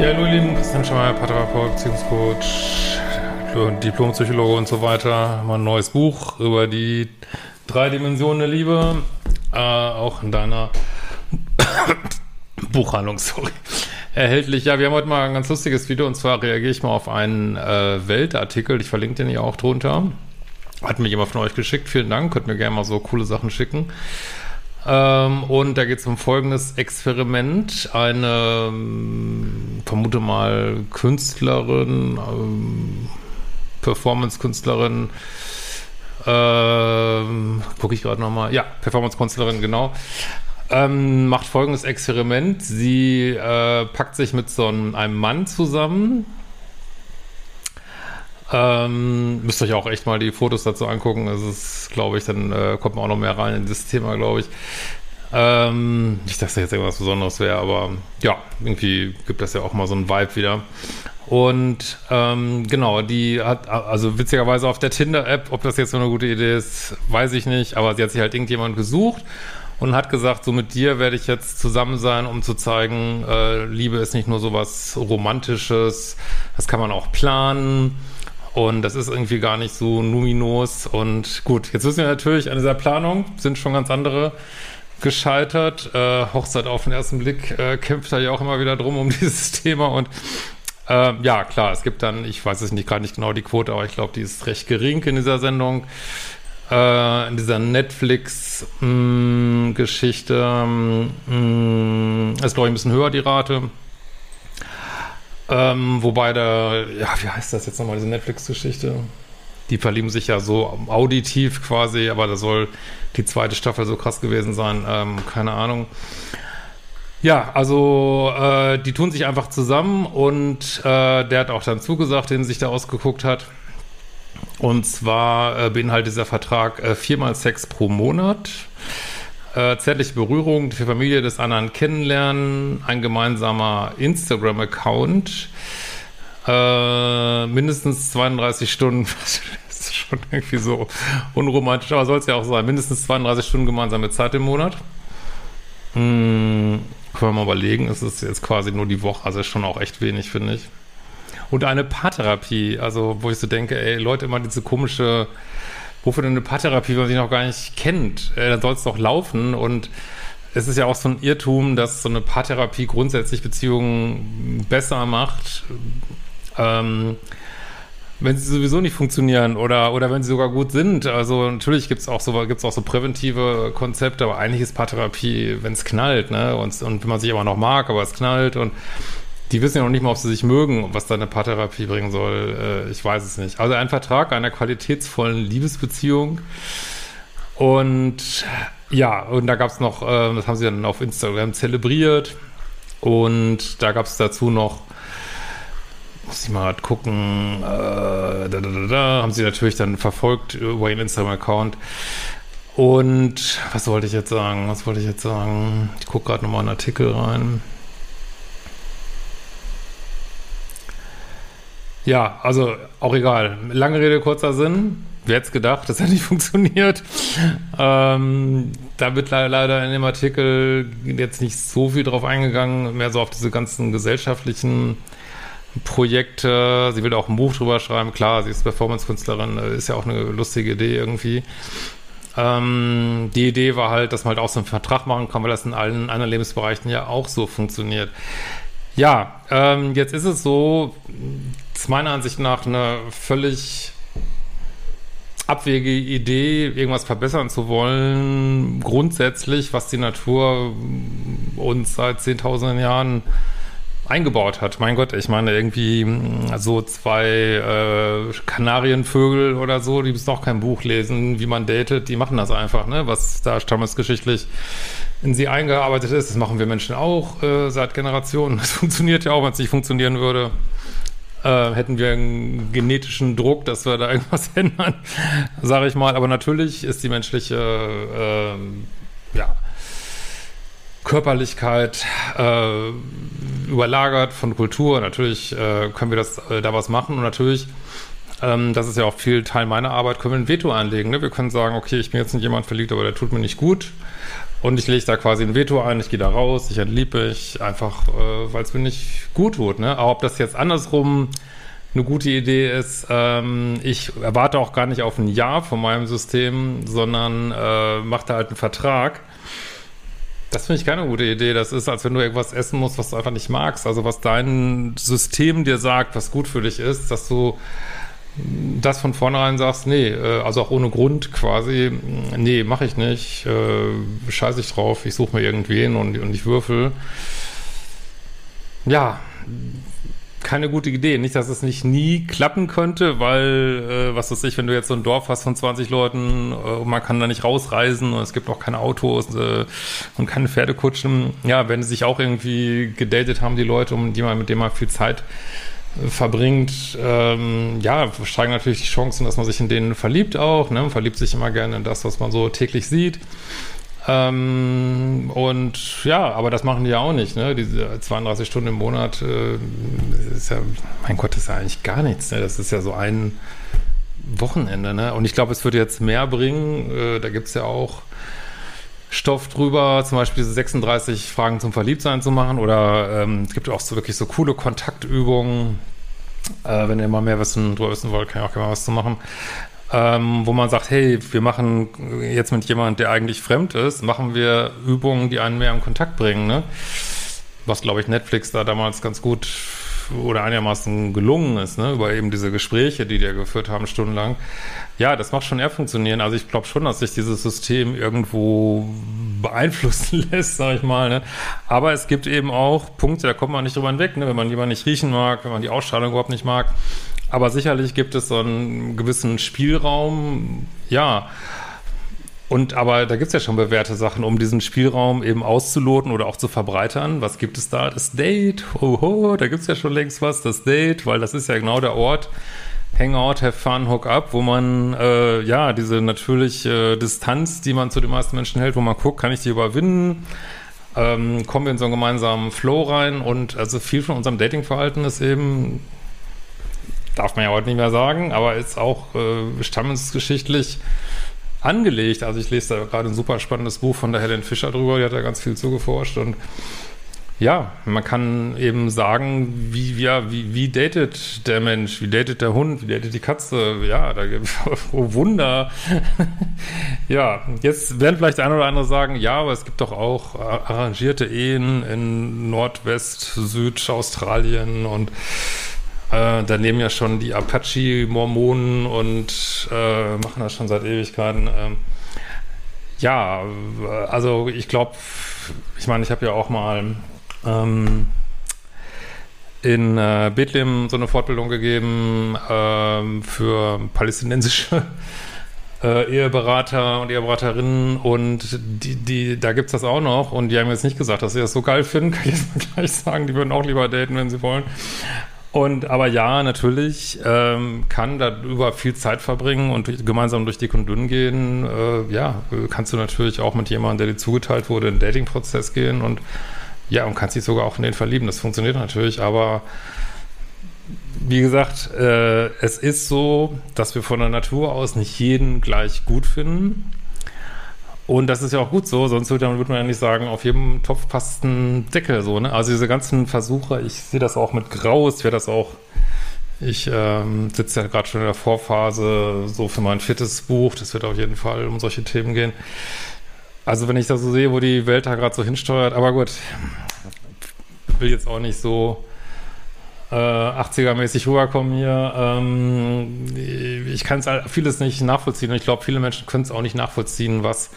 Ja, hallo ihr Lieben, Christian Schemmer, Paartherapeut, Beziehungscoach, Diplompsychologe und so weiter. Mein neues Buch über die drei Dimensionen der Liebe, äh, auch in deiner Buchhandlung, sorry, erhältlich. Ja, wir haben heute mal ein ganz lustiges Video und zwar reagiere ich mal auf einen äh, Weltartikel, ich verlinke den hier auch drunter. Hat mir jemand von euch geschickt, vielen Dank, könnt mir gerne mal so coole Sachen schicken. Ähm, und da geht es um folgendes Experiment. Eine, ähm, vermute mal, Künstlerin, ähm, Performance-Künstlerin, ähm, gucke ich gerade nochmal, ja, Performance-Künstlerin, genau, ähm, macht folgendes Experiment. Sie äh, packt sich mit so einem, einem Mann zusammen, ähm, müsst euch auch echt mal die Fotos dazu angucken. Das ist, glaube ich, dann äh, kommt man auch noch mehr rein in das Thema, glaube ich. Ähm, nicht, dass das jetzt irgendwas Besonderes wäre, aber ja, irgendwie gibt das ja auch mal so einen Vibe wieder. Und ähm, genau, die hat, also witzigerweise auf der Tinder-App, ob das jetzt so eine gute Idee ist, weiß ich nicht, aber sie hat sich halt irgendjemand gesucht und hat gesagt, so mit dir werde ich jetzt zusammen sein, um zu zeigen, äh, Liebe ist nicht nur so was Romantisches, das kann man auch planen und das ist irgendwie gar nicht so numinos. Und gut, jetzt wissen wir natürlich, an dieser Planung sind schon ganz andere gescheitert. Äh, Hochzeit auf den ersten Blick äh, kämpft da ja auch immer wieder drum um dieses Thema. Und äh, ja, klar, es gibt dann, ich weiß es nicht gerade nicht genau die Quote, aber ich glaube, die ist recht gering in dieser Sendung. Äh, in dieser Netflix-Geschichte mm, ist, glaube ich, ein bisschen höher die Rate. Ähm, wobei da, ja, wie heißt das jetzt nochmal, diese Netflix-Geschichte? Die verlieben sich ja so auditiv quasi, aber da soll die zweite Staffel so krass gewesen sein, ähm, keine Ahnung. Ja, also äh, die tun sich einfach zusammen und äh, der hat auch dann zugesagt, den sich da ausgeguckt hat. Und zwar äh, beinhaltet dieser Vertrag äh, viermal Sex pro Monat äh, zärtliche Berührung, die Familie des anderen kennenlernen, ein gemeinsamer Instagram-Account, äh, mindestens 32 Stunden, das ist schon irgendwie so unromantisch, aber soll es ja auch sein, mindestens 32 Stunden gemeinsame Zeit im Monat. Hm, können wir mal überlegen, es ist jetzt quasi nur die Woche, also schon auch echt wenig, finde ich. Und eine Paartherapie, also wo ich so denke, ey, Leute immer diese komische wofür denn eine Paartherapie, wenn man sich noch gar nicht kennt? Äh, dann soll es doch laufen und es ist ja auch so ein Irrtum, dass so eine Paartherapie grundsätzlich Beziehungen besser macht, ähm, wenn sie sowieso nicht funktionieren oder, oder wenn sie sogar gut sind. Also natürlich gibt es auch so auch so präventive Konzepte, aber eigentlich ist Paartherapie, wenn es knallt, ne? Und, und wenn man sich aber noch mag, aber es knallt und die wissen ja noch nicht mal, ob sie sich mögen, was da eine Paartherapie bringen soll. Äh, ich weiß es nicht. Also ein Vertrag einer qualitätsvollen Liebesbeziehung. Und ja, und da gab es noch, äh, das haben sie dann auf Instagram zelebriert. Und da gab es dazu noch, muss ich mal gucken, äh, da, da, da, da, haben sie natürlich dann verfolgt über ihren Instagram-Account. Und was wollte ich jetzt sagen? Was wollte ich jetzt sagen? Ich gucke gerade nochmal einen Artikel rein. Ja, also auch egal. Lange Rede, kurzer Sinn. Wer hätte gedacht, das hat nicht funktioniert? Ähm, da wird leider in dem Artikel jetzt nicht so viel drauf eingegangen, mehr so auf diese ganzen gesellschaftlichen Projekte. Sie will auch ein Buch drüber schreiben. Klar, sie ist Performance-Künstlerin, äh, ist ja auch eine lustige Idee irgendwie. Ähm, die Idee war halt, dass man halt auch so einen Vertrag machen kann, weil das in allen anderen Lebensbereichen ja auch so funktioniert. Ja, ähm, jetzt ist es so, ist meiner Ansicht nach eine völlig abwegige Idee, irgendwas verbessern zu wollen, grundsätzlich, was die Natur uns seit zehntausenden Jahren eingebaut hat. Mein Gott, ich meine, irgendwie so zwei äh, Kanarienvögel oder so, die müssen auch kein Buch lesen, wie man datet, die machen das einfach, ne? Was da stammesgeschichtlich in sie eingearbeitet ist. Das machen wir Menschen auch äh, seit Generationen. Das funktioniert ja auch, wenn es nicht funktionieren würde. Äh, hätten wir einen genetischen Druck, dass wir da irgendwas ändern, sage ich mal. Aber natürlich ist die menschliche äh, ja, Körperlichkeit äh, überlagert von Kultur. Natürlich äh, können wir das äh, da was machen und natürlich ähm, das ist ja auch viel Teil meiner Arbeit, können wir ein Veto einlegen. Ne? Wir können sagen, okay, ich bin jetzt in jemand verliebt, aber der tut mir nicht gut. Und ich lege da quasi ein Veto ein, ich gehe da raus, ich entliebe mich, einfach, äh, weil es mir nicht gut tut. Ne? Auch ob das jetzt andersrum eine gute Idee ist, ähm, ich erwarte auch gar nicht auf ein Ja von meinem System, sondern äh, mache da halt einen Vertrag. Das finde ich keine gute Idee. Das ist, als wenn du irgendwas essen musst, was du einfach nicht magst. Also was dein System dir sagt, was gut für dich ist, dass du das von vornherein sagst, nee, äh, also auch ohne Grund quasi, nee, mache ich nicht, äh, scheiße ich drauf, ich suche mir irgendwen und, und ich würfel. Ja, keine gute Idee. Nicht, dass es nicht nie klappen könnte, weil, äh, was weiß ich, wenn du jetzt so ein Dorf hast von 20 Leuten, äh, man kann da nicht rausreisen und es gibt auch keine Autos äh, und keine Pferdekutschen. Ja, wenn sie sich auch irgendwie gedatet haben, die Leute, um die man, mit denen man viel Zeit verbringt, ähm, ja, steigen natürlich die Chancen, dass man sich in denen verliebt auch. Ne? Man verliebt sich immer gerne in das, was man so täglich sieht. Ähm, und ja, aber das machen die ja auch nicht, ne? Diese 32 Stunden im Monat, äh, ist ja, mein Gott, ist ja eigentlich gar nichts, ne? Das ist ja so ein Wochenende, ne? Und ich glaube, es würde jetzt mehr bringen. Äh, da gibt es ja auch Stoff drüber, zum Beispiel diese 36 Fragen zum Verliebtsein zu machen. Oder ähm, es gibt auch so wirklich so coole Kontaktübungen. Äh, wenn ihr mal mehr wissen, drüber wissen wollt, kann ich auch gerne mal was zu machen ähm, wo man sagt, hey, wir machen jetzt mit jemandem, der eigentlich fremd ist, machen wir Übungen, die einen mehr in Kontakt bringen, ne? Was, glaube ich, Netflix da damals ganz gut oder einigermaßen gelungen ist, ne? über eben diese Gespräche, die die geführt haben, stundenlang. Ja, das macht schon eher funktionieren. Also ich glaube schon, dass sich dieses System irgendwo beeinflussen lässt, sag ich mal. Ne? Aber es gibt eben auch Punkte, da kommt man nicht drüber hinweg, ne? wenn man jemanden nicht riechen mag, wenn man die Ausstrahlung überhaupt nicht mag, aber sicherlich gibt es so einen gewissen Spielraum, ja. Und aber da gibt es ja schon bewährte Sachen, um diesen Spielraum eben auszuloten oder auch zu verbreitern. Was gibt es da? Das Date. Oho, da gibt es ja schon längst was, das Date, weil das ist ja genau der Ort. Hangout, have fun, hook up, wo man äh, ja diese natürliche äh, Distanz, die man zu den meisten Menschen hält, wo man guckt, kann ich die überwinden? Ähm, kommen wir in so einen gemeinsamen Flow rein und also viel von unserem Datingverhalten ist eben darf man ja heute nicht mehr sagen, aber ist auch äh, stammesgeschichtlich angelegt. Also ich lese da gerade ein super spannendes Buch von der Helen Fischer drüber, die hat da ganz viel zugeforscht und ja, man kann eben sagen, wie, ja, wie, wie datet der Mensch, wie datet der Hund, wie datet die Katze, ja, da gibt es oh Wunder. ja, jetzt werden vielleicht eine oder andere sagen, ja, aber es gibt doch auch arrangierte Ehen in Nordwest, Süd, Australien und äh, da nehmen ja schon die Apache-Mormonen und äh, machen das schon seit Ewigkeiten. Ähm, ja, also ich glaube, ich meine, ich habe ja auch mal ähm, in äh, Bethlehem so eine Fortbildung gegeben ähm, für palästinensische äh, Eheberater und Eheberaterinnen und die, die, da gibt's das auch noch und die haben jetzt nicht gesagt, dass sie das so geil finden, kann ich jetzt mal gleich sagen, die würden auch lieber daten, wenn sie wollen. Und aber ja, natürlich ähm, kann da über viel Zeit verbringen und durch, gemeinsam durch dick und dünn gehen. Äh, ja, kannst du natürlich auch mit jemandem, der dir zugeteilt wurde, in den Dating-Prozess gehen und ja, und kannst dich sogar auch in den verlieben. Das funktioniert natürlich, aber wie gesagt, äh, es ist so, dass wir von der Natur aus nicht jeden gleich gut finden. Und das ist ja auch gut so, sonst würde, man ja nicht sagen, auf jedem Topf passt ein Deckel so, ne? Also diese ganzen Versuche, ich sehe das auch mit Graus, ich werde das auch, ich ähm, sitze ja gerade schon in der Vorphase so für mein viertes Buch, das wird auf jeden Fall um solche Themen gehen. Also wenn ich da so sehe, wo die Welt da gerade so hinsteuert, aber gut, will jetzt auch nicht so äh, 80er-mäßig rüberkommen hier. Ähm, ich kann es vieles nicht nachvollziehen und ich glaube, viele Menschen können es auch nicht nachvollziehen, was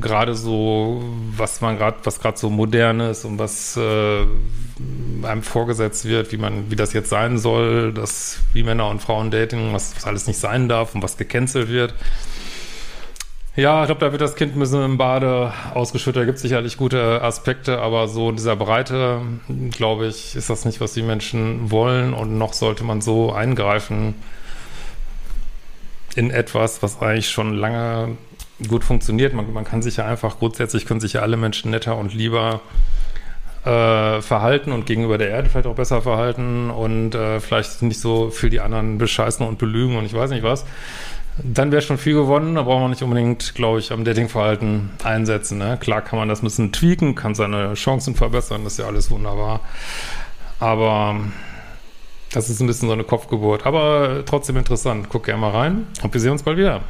gerade so, was man gerade, was gerade so modern ist und was äh, einem vorgesetzt wird, wie man, wie das jetzt sein soll, dass wie Männer und Frauen daten, was, was alles nicht sein darf und was gecancelt wird. Ja, ich glaube, da wird das Kind ein bisschen im Bade ausgeschüttet. Da gibt es sicherlich gute Aspekte, aber so in dieser Breite, glaube ich, ist das nicht, was die Menschen wollen. Und noch sollte man so eingreifen in etwas, was eigentlich schon lange gut funktioniert. Man, man kann sich ja einfach grundsätzlich, können sich ja alle Menschen netter und lieber äh, verhalten und gegenüber der Erde vielleicht auch besser verhalten und äh, vielleicht nicht so für die anderen bescheißen und belügen und ich weiß nicht was dann wäre schon viel gewonnen. Da braucht man nicht unbedingt, glaube ich, am Datingverhalten einsetzen. Ne? Klar kann man das ein bisschen tweaken, kann seine Chancen verbessern, das ist ja alles wunderbar. Aber das ist ein bisschen so eine Kopfgeburt. Aber trotzdem interessant. Guck gerne mal rein und wir sehen uns bald wieder.